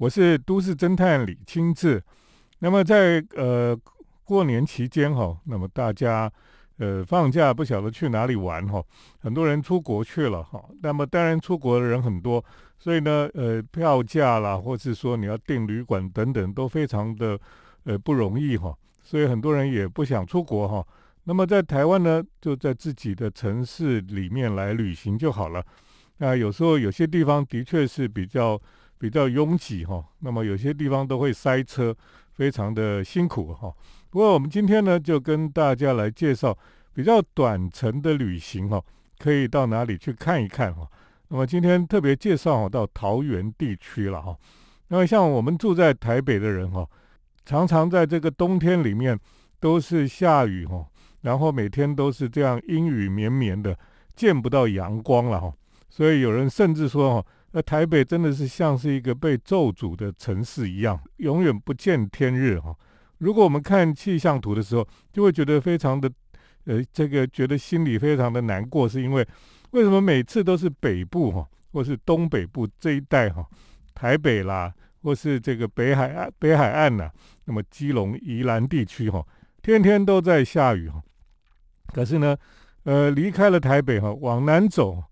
我是都市侦探李清志。那么在呃过年期间哈，那么大家呃放假不晓得去哪里玩哈，很多人出国去了哈。那么当然出国的人很多，所以呢呃票价啦，或是说你要订旅馆等等都非常的呃不容易哈。所以很多人也不想出国哈。那么在台湾呢，就在自己的城市里面来旅行就好了。那有时候有些地方的确是比较比较拥挤哈，那么有些地方都会塞车，非常的辛苦哈。不过我们今天呢，就跟大家来介绍比较短程的旅行哈，可以到哪里去看一看哈。那么今天特别介绍到桃园地区了哈。那么像我们住在台北的人哈，常常在这个冬天里面都是下雨哈，然后每天都是这样阴雨绵绵的，见不到阳光了哈。所以有人甚至说，哈，那台北真的是像是一个被咒诅的城市一样，永远不见天日，哈。如果我们看气象图的时候，就会觉得非常的，呃，这个觉得心里非常的难过，是因为为什么每次都是北部，哈，或是东北部这一带，哈，台北啦，或是这个北海岸、北海岸呐，那么基隆、宜兰地区，哈，天天都在下雨，哈。可是呢，呃，离开了台北，哈，往南走。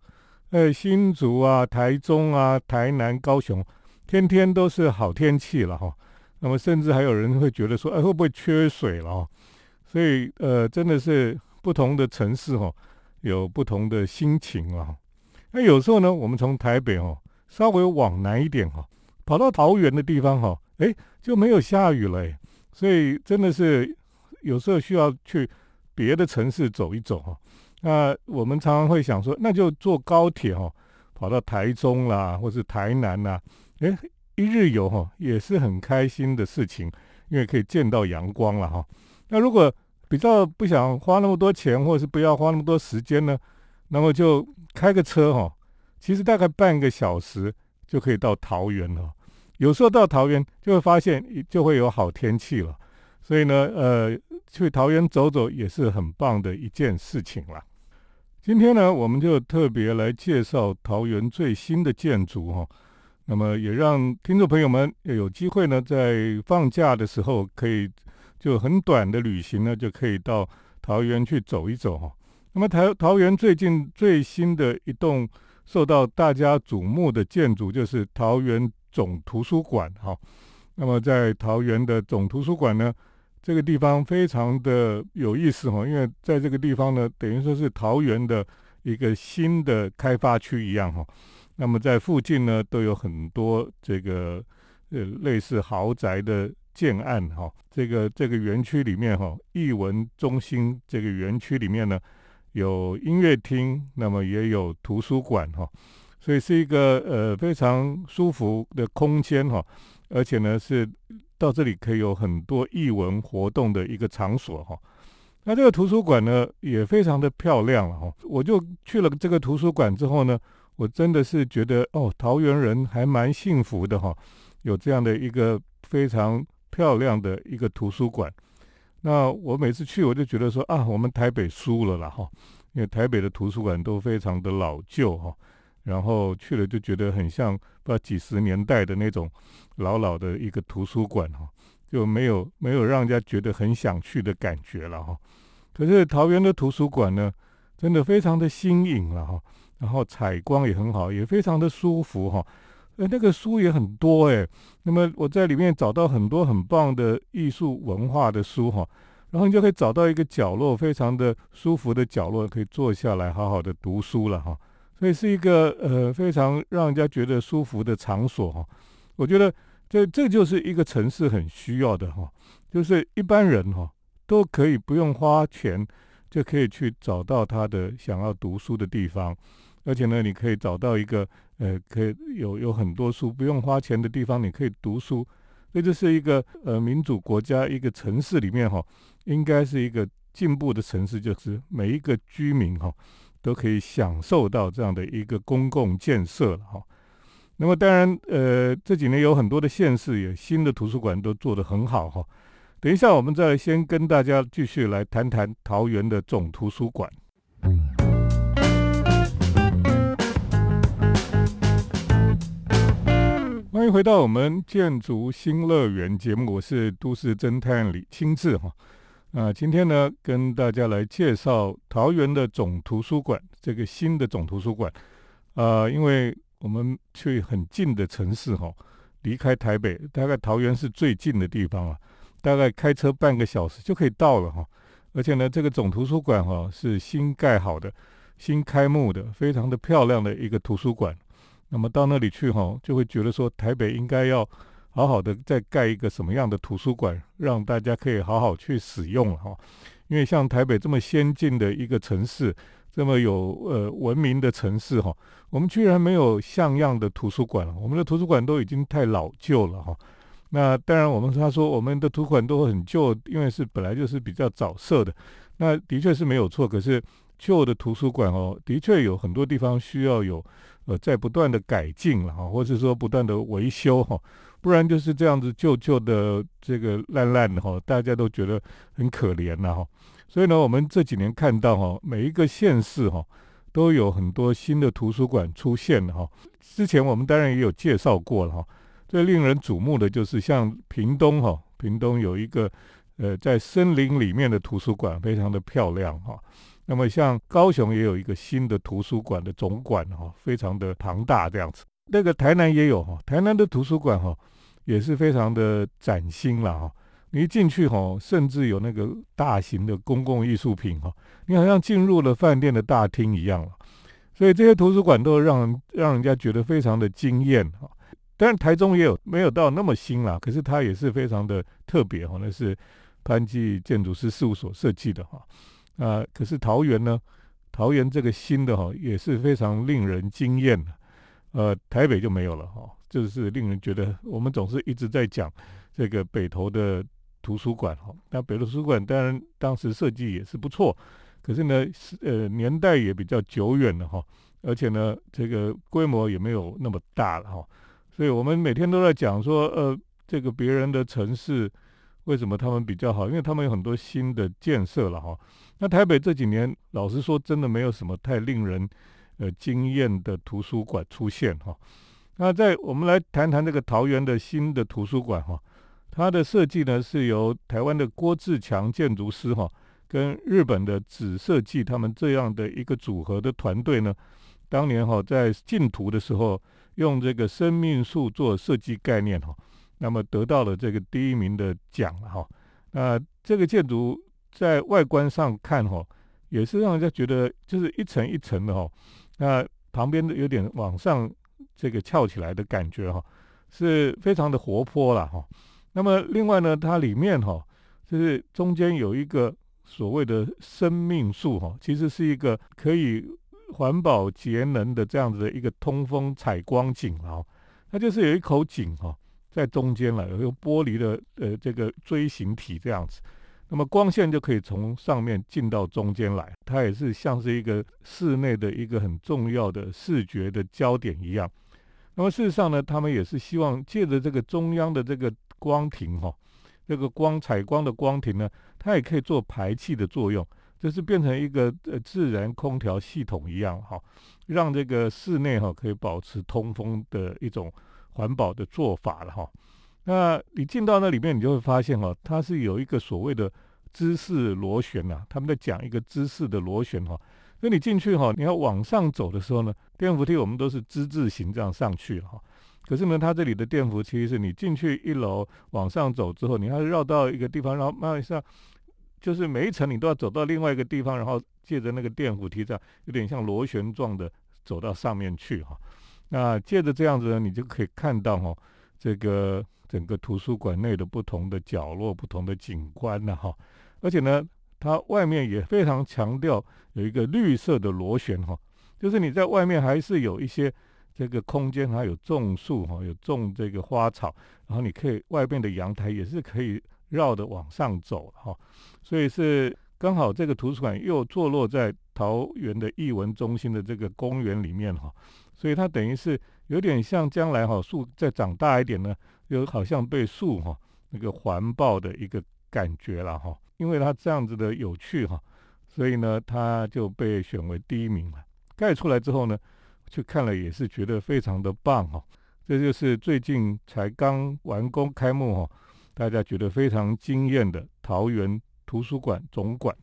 呃，新竹啊、台中啊、台南、高雄，天天都是好天气了哈。那么，甚至还有人会觉得说，哎，会不会缺水了？所以，呃，真的是不同的城市哈，有不同的心情啊。那有时候呢，我们从台北哦，稍微往南一点哈，跑到桃园的地方哈，哎，就没有下雨了。所以，真的是有时候需要去别的城市走一走哈。那我们常常会想说，那就坐高铁哈，跑到台中啦，或是台南呐，诶，一日游哈，也是很开心的事情，因为可以见到阳光了哈。那如果比较不想花那么多钱，或者是不要花那么多时间呢，那么就开个车哈，其实大概半个小时就可以到桃园了。有时候到桃园就会发现就会有好天气了，所以呢，呃，去桃园走走也是很棒的一件事情了。今天呢，我们就特别来介绍桃园最新的建筑哈。那么也让听众朋友们有机会呢，在放假的时候可以就很短的旅行呢，就可以到桃园去走一走哈。那么桃桃园最近最新的一栋受到大家瞩目的建筑就是桃园总图书馆哈。那么在桃园的总图书馆呢？这个地方非常的有意思哈，因为在这个地方呢，等于说是桃园的一个新的开发区一样哈。那么在附近呢，都有很多这个呃类似豪宅的建案哈。这个这个园区里面哈，艺文中心这个园区里面呢，有音乐厅，那么也有图书馆哈，所以是一个呃非常舒服的空间哈，而且呢是。到这里可以有很多艺文活动的一个场所哈，那这个图书馆呢也非常的漂亮了哈。我就去了这个图书馆之后呢，我真的是觉得哦，桃园人还蛮幸福的哈，有这样的一个非常漂亮的一个图书馆。那我每次去我就觉得说啊，我们台北输了啦哈，因为台北的图书馆都非常的老旧哈。然后去了就觉得很像不知道几十年代的那种老老的一个图书馆哈，就没有没有让人家觉得很想去的感觉了哈。可是桃园的图书馆呢，真的非常的新颖了哈，然后采光也很好，也非常的舒服哈。呃，那个书也很多诶。那么我在里面找到很多很棒的艺术文化的书哈，然后你就可以找到一个角落，非常的舒服的角落，可以坐下来好好的读书了哈。所以是一个呃非常让人家觉得舒服的场所哈，我觉得这这就是一个城市很需要的哈，就是一般人哈都可以不用花钱就可以去找到他的想要读书的地方，而且呢，你可以找到一个呃可以有有很多书不用花钱的地方，你可以读书，所以这是一个呃民主国家一个城市里面哈，应该是一个进步的城市，就是每一个居民哈。都可以享受到这样的一个公共建设了哈。那么当然，呃，这几年有很多的县市也新的图书馆都做得很好哈。等一下，我们再先跟大家继续来谈谈桃园的总图书馆。欢迎迎回到我们建筑新乐园节目，我是都市侦探李清志哈。啊，今天呢，跟大家来介绍桃园的总图书馆，这个新的总图书馆。啊，因为我们去很近的城市哈，离开台北，大概桃园是最近的地方啊，大概开车半个小时就可以到了哈。而且呢，这个总图书馆哈是新盖好的、新开幕的，非常的漂亮的一个图书馆。那么到那里去哈，就会觉得说台北应该要好好的再盖一个什么样的图书馆，让大家可以好好去使用了哈。因为像台北这么先进的一个城市，这么有呃文明的城市哈，我们居然没有像样的图书馆了。我们的图书馆都已经太老旧了哈。那当然，我们他说我们的图书馆都很旧，因为是本来就是比较早设的，那的确是没有错。可是旧的图书馆哦，的确有很多地方需要有。呃，在不断的改进了哈，或者说不断的维修哈，不然就是这样子旧旧的这个烂烂的哈，大家都觉得很可怜了哈。所以呢，我们这几年看到哈，每一个县市哈都有很多新的图书馆出现了哈。之前我们当然也有介绍过了哈。最令人瞩目的就是像屏东哈，屏东有一个呃在森林里面的图书馆，非常的漂亮哈。那么像高雄也有一个新的图书馆的总馆哈，非常的庞大这样子。那个台南也有哈，台南的图书馆哈也是非常的崭新了哈。你一进去哈，甚至有那个大型的公共艺术品哈，你好像进入了饭店的大厅一样了。所以这些图书馆都让人让人家觉得非常的惊艳哈。当然台中也有，没有到那么新啦，可是它也是非常的特别哈。那是潘记建筑师事务所设计的哈。啊，可是桃园呢？桃园这个新的哈也是非常令人惊艳的，呃，台北就没有了哈，就是令人觉得我们总是一直在讲这个北投的图书馆哈，那北投图书馆当然当时设计也是不错，可是呢是呃年代也比较久远了哈，而且呢这个规模也没有那么大了哈，所以我们每天都在讲说呃这个别人的城市为什么他们比较好，因为他们有很多新的建设了哈。那台北这几年，老实说，真的没有什么太令人呃惊艳的图书馆出现哈。那在我们来谈谈这个桃园的新的图书馆哈，它的设计呢是由台湾的郭志强建筑师哈，跟日本的紫设计他们这样的一个组合的团队呢，当年哈在竞图的时候用这个生命树做设计概念哈，那么得到了这个第一名的奖了哈。那这个建筑。在外观上看哈，也是让人家觉得就是一层一层的哈，那旁边的有点往上这个翘起来的感觉哈，是非常的活泼了哈。那么另外呢，它里面哈，就是中间有一个所谓的生命树哈，其实是一个可以环保节能的这样子的一个通风采光井啊，它就是有一口井哈在中间了，有一个玻璃的呃这个锥形体这样子。那么光线就可以从上面进到中间来，它也是像是一个室内的一个很重要的视觉的焦点一样。那么事实上呢，他们也是希望借着这个中央的这个光庭哈，这个光采光的光庭呢，它也可以做排气的作用，就是变成一个呃自然空调系统一样哈，让这个室内哈可以保持通风的一种环保的做法了哈。那你进到那里面，你就会发现哈，它是有一个所谓的姿势螺旋呐。他们在讲一个姿势的螺旋哈。那你进去哈，你要往上走的时候呢，电扶梯我们都是之字形这样上去哈。可是呢，它这里的电扶梯是你进去一楼往上走之后，你还绕到一个地方，然后慢慢上，就是每一层你都要走到另外一个地方，然后借着那个电扶梯这样，有点像螺旋状的走到上面去哈。那借着这样子呢，你就可以看到哈，这个。整个图书馆内的不同的角落、不同的景观呢，哈，而且呢，它外面也非常强调有一个绿色的螺旋，哈，就是你在外面还是有一些这个空间，还有种树，哈，有种这个花草，然后你可以外面的阳台也是可以绕的往上走，哈，所以是刚好这个图书馆又坐落在桃园的艺文中心的这个公园里面，哈，所以它等于是有点像将来哈树再长大一点呢。有好像被树哈那个环抱的一个感觉了哈，因为它这样子的有趣哈，所以呢，它就被选为第一名了。盖出来之后呢，去看了也是觉得非常的棒哈。这就是最近才刚完工开幕哈，大家觉得非常惊艳的桃园图书馆总馆。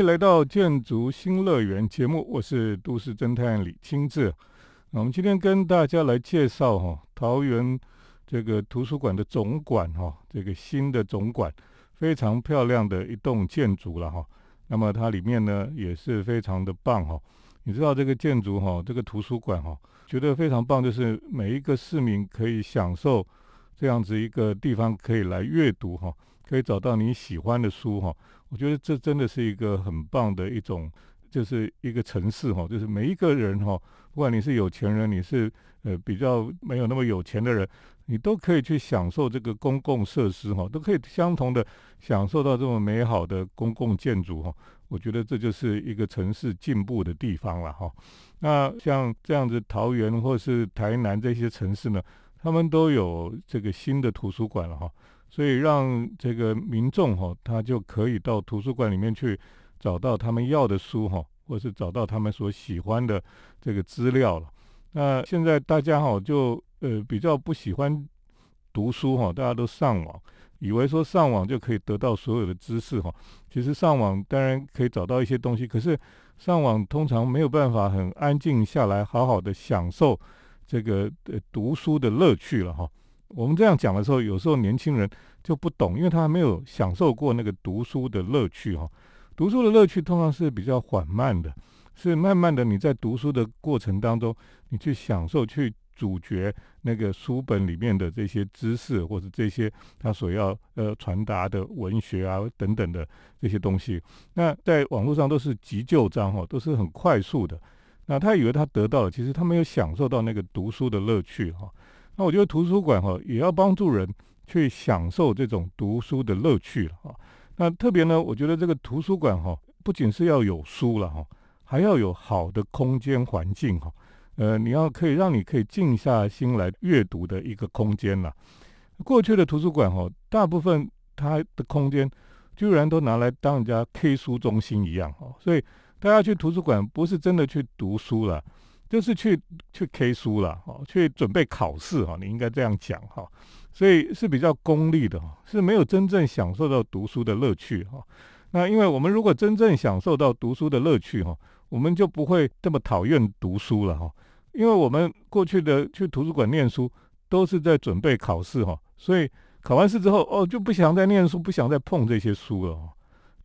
迎来到建筑新乐园节目，我是都市侦探李清志。我们今天跟大家来介绍哈桃园这个图书馆的总馆哈，这个新的总馆非常漂亮的一栋建筑了哈。那么它里面呢也是非常的棒哈，你知道这个建筑哈，这个图书馆哈，觉得非常棒，就是每一个市民可以享受这样子一个地方，可以来阅读哈，可以找到你喜欢的书哈。我觉得这真的是一个很棒的一种，就是一个城市哈，就是每一个人哈，不管你是有钱人，你是呃比较没有那么有钱的人。你都可以去享受这个公共设施哈，都可以相同的享受到这么美好的公共建筑哈。我觉得这就是一个城市进步的地方了哈。那像这样子，桃园或是台南这些城市呢，他们都有这个新的图书馆了哈，所以让这个民众哈，他就可以到图书馆里面去找到他们要的书哈，或是找到他们所喜欢的这个资料了。那现在大家哈就。呃，比较不喜欢读书哈，大家都上网，以为说上网就可以得到所有的知识哈。其实上网当然可以找到一些东西，可是上网通常没有办法很安静下来，好好的享受这个呃读书的乐趣了哈。我们这样讲的时候，有时候年轻人就不懂，因为他还没有享受过那个读书的乐趣哈。读书的乐趣通常是比较缓慢的，是慢慢的你在读书的过程当中，你去享受去。咀嚼那个书本里面的这些知识，或者这些他所要呃传达的文学啊等等的这些东西，那在网络上都是急救章哈，都是很快速的。那他以为他得到了，其实他没有享受到那个读书的乐趣哈。那我觉得图书馆哈也要帮助人去享受这种读书的乐趣了哈。那特别呢，我觉得这个图书馆哈不仅是要有书了哈，还要有好的空间环境哈。呃，你要可以让你可以静下心来阅读的一个空间了。过去的图书馆哈，大部分它的空间居然都拿来当人家 K 书中心一样哈，所以大家去图书馆不是真的去读书了，就是去去 K 书了哦，去准备考试哈，你应该这样讲哈。所以是比较功利的哈，是没有真正享受到读书的乐趣哈。那因为我们如果真正享受到读书的乐趣哈，我们就不会这么讨厌读书了哈。因为我们过去的去图书馆念书，都是在准备考试哈，所以考完试之后，哦，就不想再念书，不想再碰这些书了哦。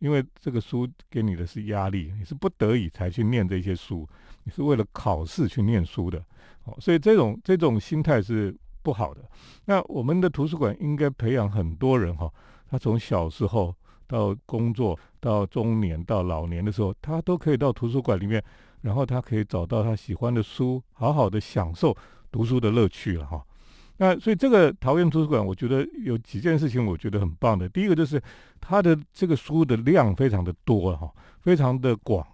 因为这个书给你的是压力，你是不得已才去念这些书，你是为了考试去念书的哦。所以这种这种心态是不好的。那我们的图书馆应该培养很多人哈，他从小时候到工作，到中年，到老年的时候，他都可以到图书馆里面。然后他可以找到他喜欢的书，好好的享受读书的乐趣了哈。那所以这个桃园图书馆，我觉得有几件事情我觉得很棒的。第一个就是它的这个书的量非常的多哈，非常的广。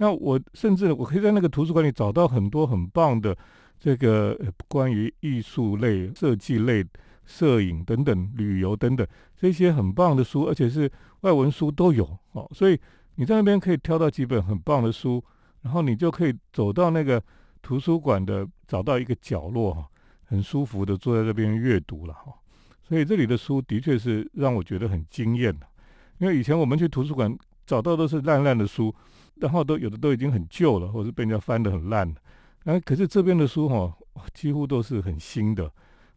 那我甚至我可以在那个图书馆里找到很多很棒的这个关于艺术类、设计类、摄影等等、旅游等等这些很棒的书，而且是外文书都有哦。所以你在那边可以挑到几本很棒的书。然后你就可以走到那个图书馆的，找到一个角落哈，很舒服的坐在这边阅读了哈。所以这里的书的确是让我觉得很惊艳，因为以前我们去图书馆找到都是烂烂的书，然后都有的都已经很旧了，或者是被人家翻得很烂的。哎，可是这边的书哈，几乎都是很新的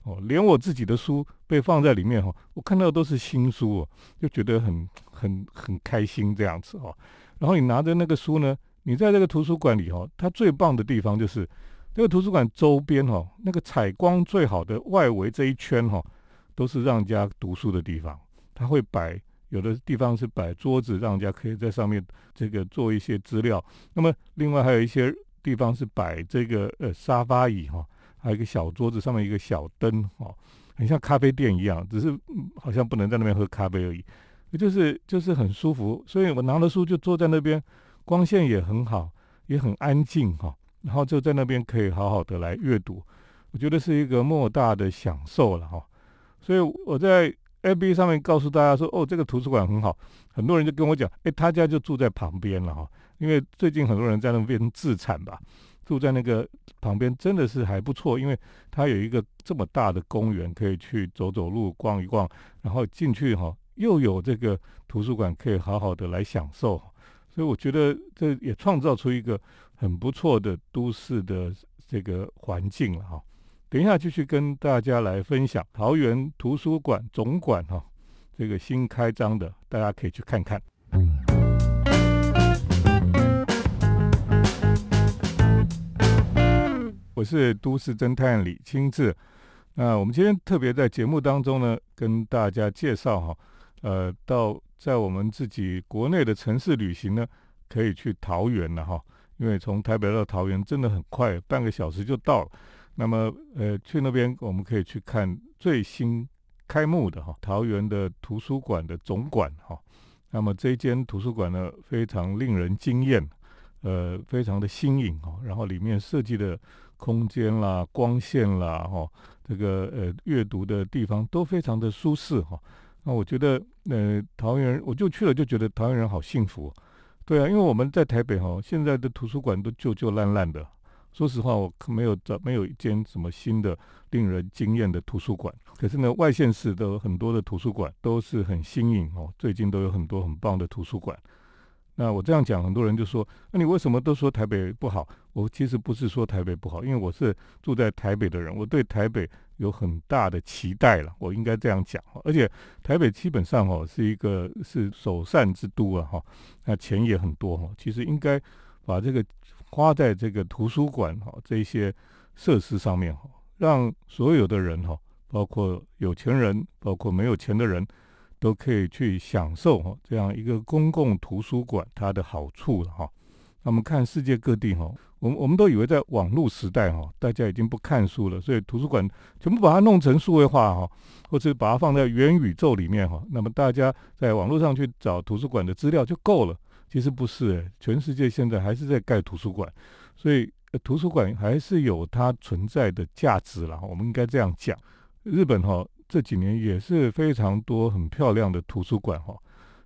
哦，连我自己的书被放在里面哈，我看到都是新书哦，就觉得很很很开心这样子哦。然后你拿着那个书呢？你在这个图书馆里哈，它最棒的地方就是这个图书馆周边哈，那个采光最好的外围这一圈哈，都是让人家读书的地方。它会摆有的地方是摆桌子，让人家可以在上面这个做一些资料。那么另外还有一些地方是摆这个呃沙发椅哈，还有一个小桌子上面一个小灯哈，很像咖啡店一样，只是好像不能在那边喝咖啡而已，就是就是很舒服。所以我拿了书就坐在那边。光线也很好，也很安静哈，然后就在那边可以好好的来阅读，我觉得是一个莫大的享受了哈。所以我在 A B 上面告诉大家说，哦，这个图书馆很好，很多人就跟我讲，哎，他家就住在旁边了哈，因为最近很多人在那边自产吧，住在那个旁边，真的是还不错，因为它有一个这么大的公园可以去走走路、逛一逛，然后进去哈，又有这个图书馆可以好好的来享受，所以我觉得这也创造出一个很不错的都市的这个环境了哈。等一下继续跟大家来分享桃园图书馆总馆哈，这个新开张的，大家可以去看看。我是都市侦探李清志。那我们今天特别在节目当中呢，跟大家介绍哈，呃，到在我们自己国内的城市旅行呢，可以去桃园了哈，因为从台北到桃园真的很快，半个小时就到了。那么，呃，去那边我们可以去看最新开幕的哈桃园的图书馆的总馆哈。那么这间图书馆呢，非常令人惊艳，呃，非常的新颖哈。然后里面设计的。空间啦，光线啦，哈，这个呃，阅读的地方都非常的舒适哈。那我觉得，呃，桃园我就去了，就觉得桃园人好幸福。对啊，因为我们在台北哈，现在的图书馆都旧旧烂烂的。说实话，我没有找没有一间什么新的令人惊艳的图书馆。可是呢，外县市的很多的图书馆都是很新颖哦，最近都有很多很棒的图书馆。那我这样讲，很多人就说：“那你为什么都说台北不好？”我其实不是说台北不好，因为我是住在台北的人，我对台北有很大的期待了。我应该这样讲，而且台北基本上哦是一个是首善之都啊，哈，那钱也很多哈。其实应该把这个花在这个图书馆哈这些设施上面哈，让所有的人哈，包括有钱人，包括没有钱的人。都可以去享受哈这样一个公共图书馆它的好处了哈。那我们看世界各地哈，我们我们都以为在网络时代哈，大家已经不看书了，所以图书馆全部把它弄成数位化哈，或者把它放在元宇宙里面哈，那么大家在网络上去找图书馆的资料就够了。其实不是，全世界现在还是在盖图书馆，所以图书馆还是有它存在的价值了。我们应该这样讲，日本哈。这几年也是非常多很漂亮的图书馆哈，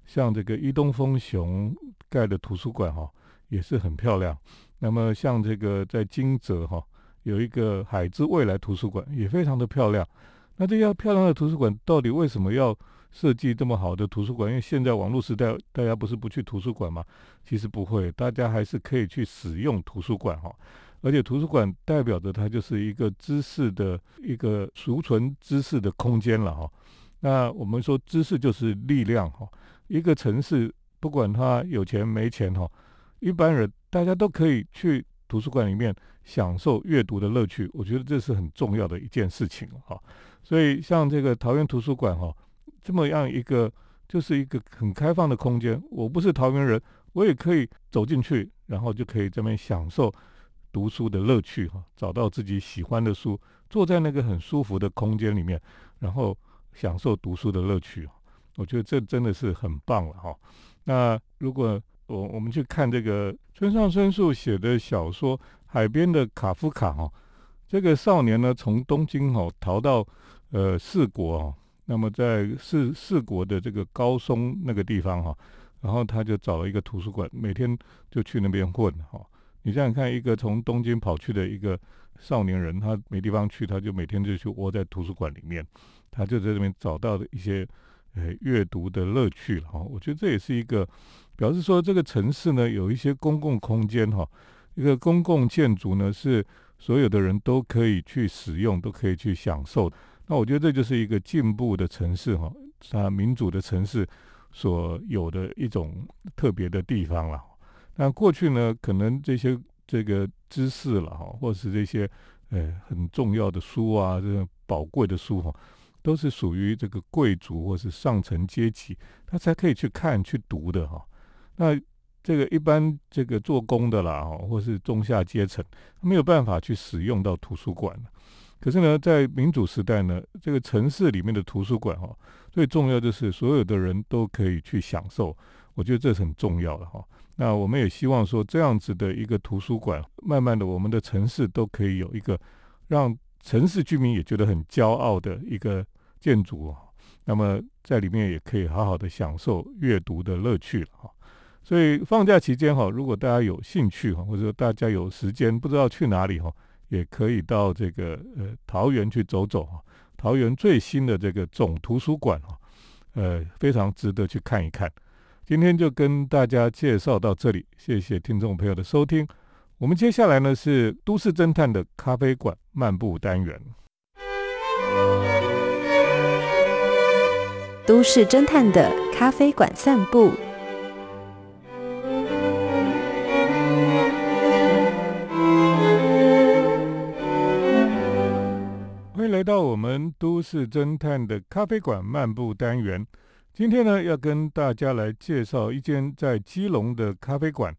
像这个伊东丰雄盖的图书馆哈，也是很漂亮。那么像这个在金泽哈，有一个海之未来图书馆，也非常的漂亮。那这些漂亮的图书馆到底为什么要设计这么好的图书馆？因为现在网络时代，大家不是不去图书馆吗？其实不会，大家还是可以去使用图书馆哈。而且图书馆代表着它就是一个知识的一个储存知识的空间了哈。那我们说知识就是力量哈。一个城市不管它有钱没钱哈，一般人大家都可以去图书馆里面享受阅读的乐趣。我觉得这是很重要的一件事情哈。所以像这个桃园图书馆哈，这么样一个就是一个很开放的空间。我不是桃园人，我也可以走进去，然后就可以这边享受。读书的乐趣哈，找到自己喜欢的书，坐在那个很舒服的空间里面，然后享受读书的乐趣我觉得这真的是很棒了哈。那如果我我们去看这个村上春树写的小说《海边的卡夫卡》哈，这个少年呢从东京哈逃到呃四国哦，那么在四四国的这个高松那个地方哈，然后他就找了一个图书馆，每天就去那边混哈。你想想看，一个从东京跑去的一个少年人，他没地方去，他就每天就去窝在图书馆里面，他就在这边找到的一些呃阅读的乐趣哈。我觉得这也是一个表示说，这个城市呢有一些公共空间哈，一个公共建筑呢是所有的人都可以去使用，都可以去享受。那我觉得这就是一个进步的城市哈，它民主的城市所有的一种特别的地方了。那过去呢，可能这些这个知识了哈，或是这些呃很重要的书啊，这种宝贵的书哈，都是属于这个贵族或是上层阶级，他才可以去看去读的哈。那这个一般这个做工的啦哈，或是中下阶层，没有办法去使用到图书馆可是呢，在民主时代呢，这个城市里面的图书馆哈，最重要就是所有的人都可以去享受，我觉得这是很重要的哈。那我们也希望说，这样子的一个图书馆，慢慢的，我们的城市都可以有一个让城市居民也觉得很骄傲的一个建筑哦那么在里面也可以好好的享受阅读的乐趣了哈。所以放假期间哈，如果大家有兴趣哈，或者说大家有时间不知道去哪里哈，也可以到这个呃桃园去走走啊。桃园最新的这个总图书馆哈，呃，非常值得去看一看。今天就跟大家介绍到这里，谢谢听众朋友的收听。我们接下来呢是都市侦探的咖啡馆漫步单元。都市侦探的咖啡馆散步。来到我们都市侦探的咖啡馆漫步单元。今天呢，要跟大家来介绍一间在基隆的咖啡馆。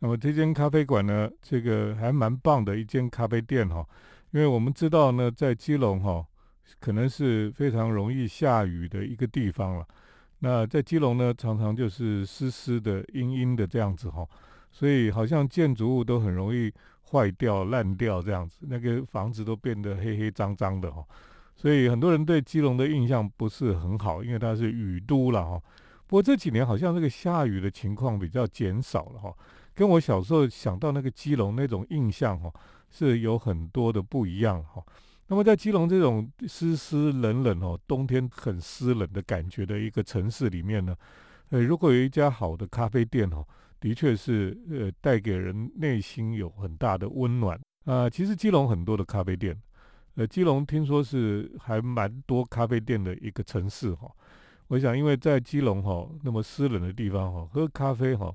那么这间咖啡馆呢，这个还蛮棒的一间咖啡店哈。因为我们知道呢，在基隆哈。可能是非常容易下雨的一个地方了。那在基隆呢，常常就是湿湿的、阴阴的这样子哈，所以好像建筑物都很容易坏掉、烂掉这样子，那个房子都变得黑黑脏脏的哈。所以很多人对基隆的印象不是很好，因为它是雨都了哈。不过这几年好像这个下雨的情况比较减少了哈，跟我小时候想到那个基隆那种印象哈，是有很多的不一样哈。那么在基隆这种湿湿冷冷哦，冬天很湿冷的感觉的一个城市里面呢，呃，如果有一家好的咖啡店哦，的确是呃带给人内心有很大的温暖啊。其实基隆很多的咖啡店，呃，基隆听说是还蛮多咖啡店的一个城市哈。我想因为在基隆哈那么湿冷的地方哈，喝咖啡哈，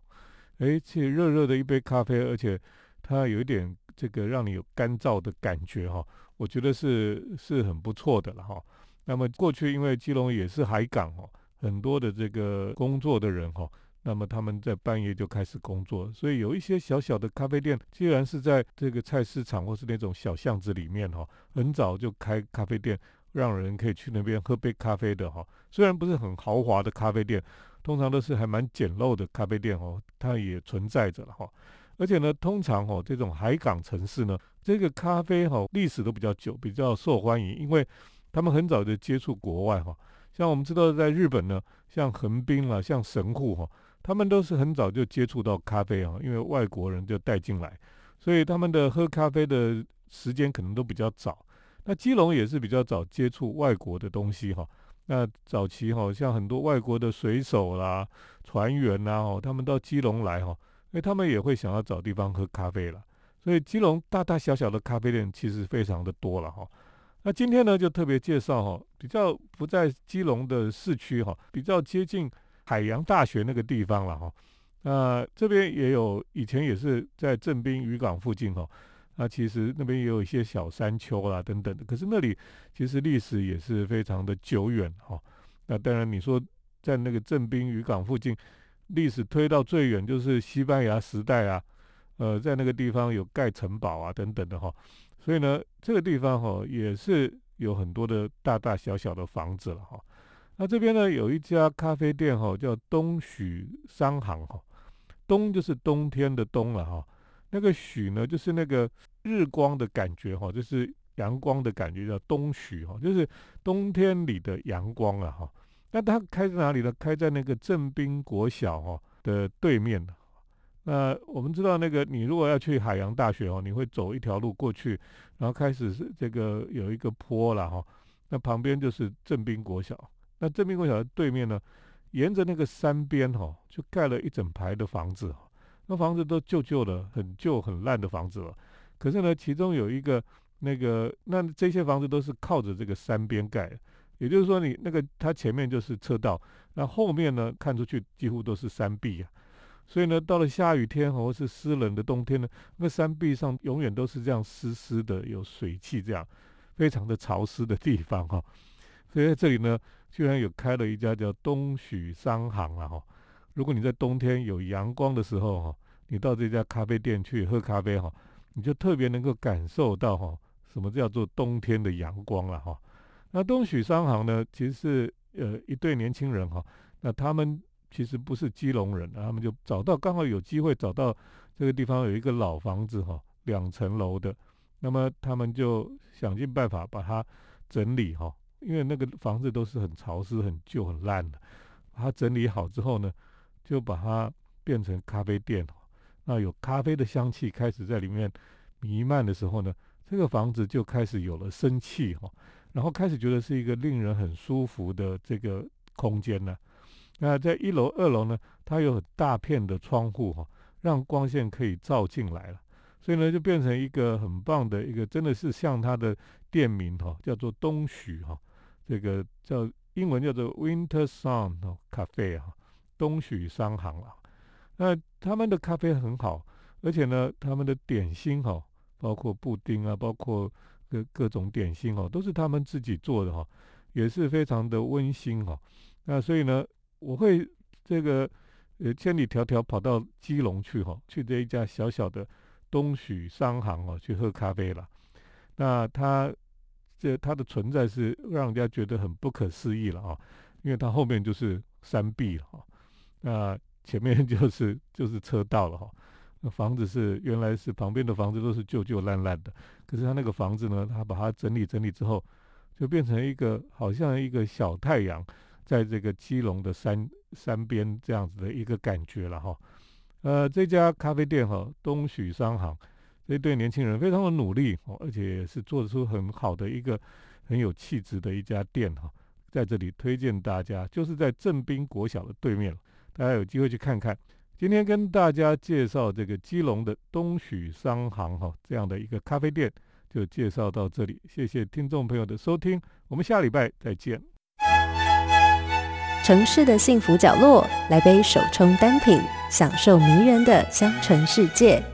哎，且热热的一杯咖啡，而且它有一点这个让你有干燥的感觉哈。我觉得是是很不错的了哈。那么过去因为基隆也是海港哦，很多的这个工作的人哈，那么他们在半夜就开始工作，所以有一些小小的咖啡店，既然是在这个菜市场或是那种小巷子里面哈，很早就开咖啡店，让人可以去那边喝杯咖啡的哈。虽然不是很豪华的咖啡店，通常都是还蛮简陋的咖啡店哦，它也存在着了哈。而且呢，通常哦，这种海港城市呢，这个咖啡哈历史都比较久，比较受欢迎，因为他们很早就接触国外哈。像我们知道，在日本呢，像横滨啦，像神户哈，他们都是很早就接触到咖啡啊，因为外国人就带进来，所以他们的喝咖啡的时间可能都比较早。那基隆也是比较早接触外国的东西哈。那早期哈，像很多外国的水手啦、船员呐，哦，他们到基隆来哈。因为他们也会想要找地方喝咖啡了，所以基隆大大小小的咖啡店其实非常的多了哈。那今天呢，就特别介绍哈，比较不在基隆的市区哈，比较接近海洋大学那个地方了哈。那这边也有以前也是在镇滨渔港附近哈，那其实那边也有一些小山丘啦等等的，可是那里其实历史也是非常的久远哈。那当然你说在那个镇滨渔港附近。历史推到最远就是西班牙时代啊，呃，在那个地方有盖城堡啊等等的哈，所以呢，这个地方哈也是有很多的大大小小的房子了哈。那这边呢有一家咖啡店哈，叫东许商行哈，东就是冬天的冬了哈，那个许呢就是那个日光的感觉哈，就是阳光的感觉叫东许哈，就是冬天里的阳光啊哈。那它开在哪里呢？开在那个正滨国小哦的对面。那我们知道，那个你如果要去海洋大学哦，你会走一条路过去，然后开始是这个有一个坡了哈。那旁边就是正滨国小。那正滨国小的对面呢，沿着那个山边哈，就盖了一整排的房子。那房子都旧旧的，很旧很烂的房子了。可是呢，其中有一个那个，那这些房子都是靠着这个山边盖。也就是说，你那个它前面就是车道，那后面呢看出去几乎都是山壁啊。所以呢，到了下雨天或是湿冷的冬天呢，那山壁上永远都是这样湿湿的，有水汽，这样非常的潮湿的地方哈。所以在这里呢，居然有开了一家叫东许商行啊哈。如果你在冬天有阳光的时候哈，你到这家咖啡店去喝咖啡哈，你就特别能够感受到哈，什么叫做冬天的阳光了哈。那东许商行呢，其实是呃一对年轻人哈，那他们其实不是基隆人，他们就找到刚好有机会找到这个地方有一个老房子哈，两层楼的，那么他们就想尽办法把它整理哈，因为那个房子都是很潮湿、很旧、很烂的，把它整理好之后呢，就把它变成咖啡店，那有咖啡的香气开始在里面弥漫的时候呢，这个房子就开始有了生气哈，然后开始觉得是一个令人很舒服的这个空间呢。那在一楼、二楼呢，它有很大片的窗户哈，让光线可以照进来了，所以呢，就变成一个很棒的一个，真的是像它的店名哈，叫做东许哈，这个叫英文叫做 Winter Sun 哦咖啡哈，东许商行啊。那他们的咖啡很好，而且呢，他们的点心哈，包括布丁啊，包括各各种点心哦，都是他们自己做的哈，也是非常的温馨哈。那所以呢。我会这个呃千里迢迢跑到基隆去哈，去这一家小小的东许商行哦去喝咖啡了。那他这它的存在是让人家觉得很不可思议了啊，因为它后面就是山壁了哈，那前面 就是就是车道了哈。那房子是原来是旁边的房子都是旧旧烂烂的，可是他那个房子呢，他把它整理整理之后，就变成一个好像一个小太阳。在这个基隆的山山边这样子的一个感觉了哈，呃，这家咖啡店哈，东许商行，这对年轻人非常的努力哦，而且也是做出很好的一个很有气质的一家店哈，在这里推荐大家，就是在正滨国小的对面大家有机会去看看。今天跟大家介绍这个基隆的东许商行哈，这样的一个咖啡店，就介绍到这里，谢谢听众朋友的收听，我们下礼拜再见。城市的幸福角落，来杯手冲单品，享受迷人的香醇世界。